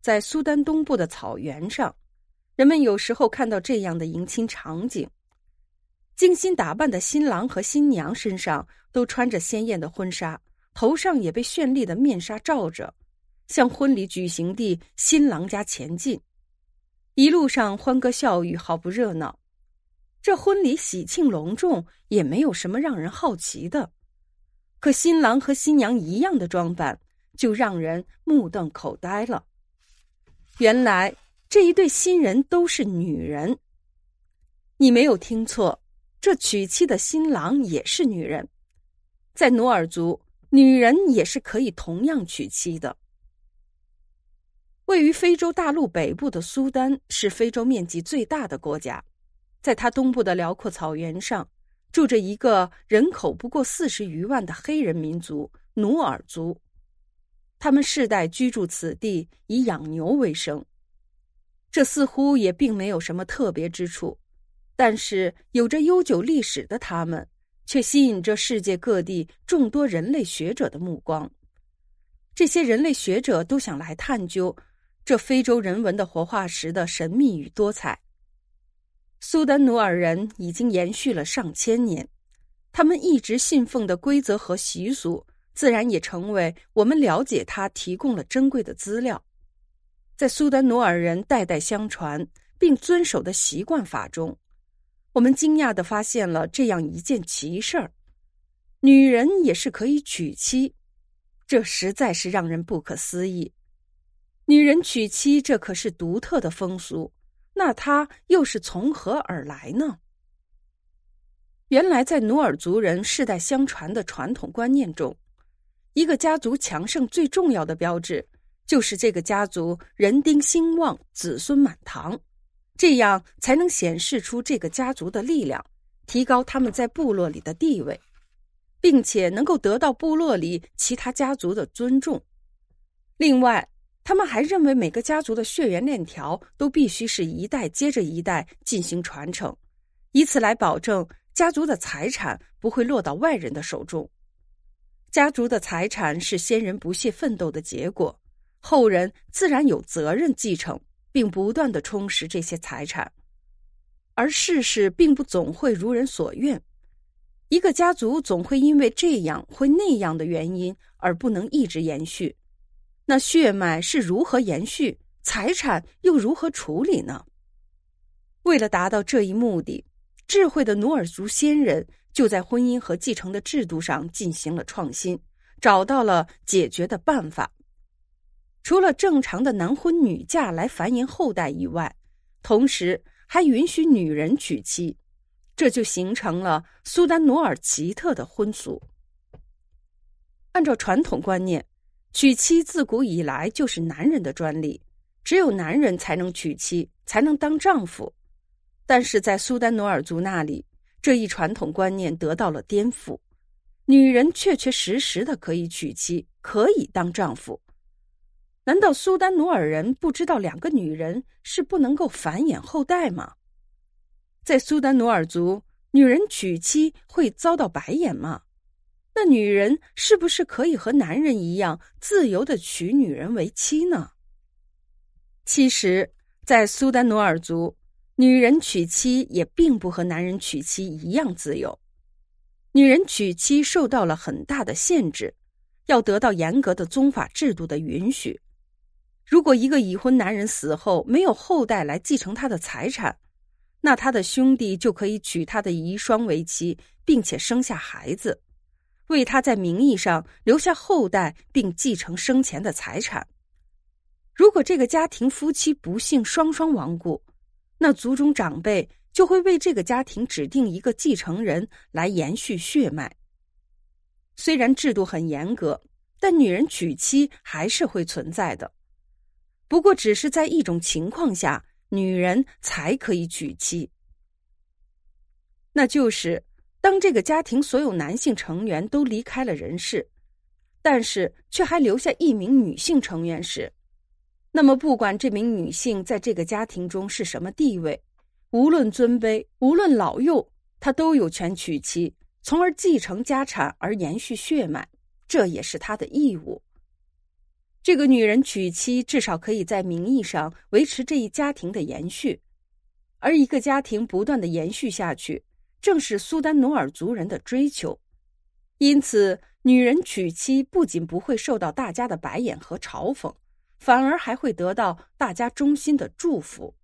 在苏丹东部的草原上，人们有时候看到这样的迎亲场景：精心打扮的新郎和新娘身上都穿着鲜艳的婚纱，头上也被绚丽的面纱罩着，向婚礼举行地新郎家前进。一路上欢歌笑语，毫不热闹。这婚礼喜庆隆重，也没有什么让人好奇的。可新郎和新娘一样的装扮，就让人目瞪口呆了。原来这一对新人都是女人。你没有听错，这娶妻的新郎也是女人。在努尔族，女人也是可以同样娶妻的。位于非洲大陆北部的苏丹是非洲面积最大的国家，在它东部的辽阔草原上。住着一个人口不过四十余万的黑人民族努尔族，他们世代居住此地，以养牛为生。这似乎也并没有什么特别之处，但是有着悠久历史的他们，却吸引着世界各地众多人类学者的目光。这些人类学者都想来探究这非洲人文的活化石的神秘与多彩。苏丹努尔人已经延续了上千年，他们一直信奉的规则和习俗，自然也成为我们了解他提供了珍贵的资料。在苏丹努尔人代代相传并遵守的习惯法中，我们惊讶的发现了这样一件奇事儿：女人也是可以娶妻，这实在是让人不可思议。女人娶妻，这可是独特的风俗。那它又是从何而来呢？原来，在努尔族人世代相传的传统观念中，一个家族强盛最重要的标志，就是这个家族人丁兴旺、子孙满堂，这样才能显示出这个家族的力量，提高他们在部落里的地位，并且能够得到部落里其他家族的尊重。另外，他们还认为每个家族的血缘链条都必须是一代接着一代进行传承，以此来保证家族的财产不会落到外人的手中。家族的财产是先人不懈奋斗的结果，后人自然有责任继承，并不断的充实这些财产。而世事并不总会如人所愿，一个家族总会因为这样或那样的原因而不能一直延续。那血脉是如何延续？财产又如何处理呢？为了达到这一目的，智慧的努尔族先人就在婚姻和继承的制度上进行了创新，找到了解决的办法。除了正常的男婚女嫁来繁衍后代以外，同时还允许女人娶妻，这就形成了苏丹努尔奇特的婚俗。按照传统观念。娶妻自古以来就是男人的专利，只有男人才能娶妻，才能当丈夫。但是在苏丹努尔族那里，这一传统观念得到了颠覆，女人确确实实的可以娶妻，可以当丈夫。难道苏丹努尔人不知道两个女人是不能够繁衍后代吗？在苏丹努尔族，女人娶妻会遭到白眼吗？那女人是不是可以和男人一样自由的娶女人为妻呢？其实，在苏丹努尔族，女人娶妻也并不和男人娶妻一样自由。女人娶妻受到了很大的限制，要得到严格的宗法制度的允许。如果一个已婚男人死后没有后代来继承他的财产，那他的兄弟就可以娶他的遗孀为妻，并且生下孩子。为他在名义上留下后代，并继承生前的财产。如果这个家庭夫妻不幸双双亡故，那族中长辈就会为这个家庭指定一个继承人来延续血脉。虽然制度很严格，但女人娶妻还是会存在的。不过，只是在一种情况下，女人才可以娶妻，那就是。当这个家庭所有男性成员都离开了人世，但是却还留下一名女性成员时，那么不管这名女性在这个家庭中是什么地位，无论尊卑，无论老幼，她都有权娶妻，从而继承家产而延续血脉，这也是她的义务。这个女人娶妻，至少可以在名义上维持这一家庭的延续，而一个家庭不断的延续下去，正是苏丹努尔族人的追求。因此，女人娶妻不仅不会受到大家的白眼和嘲讽，反而还会得到大家衷心的祝福。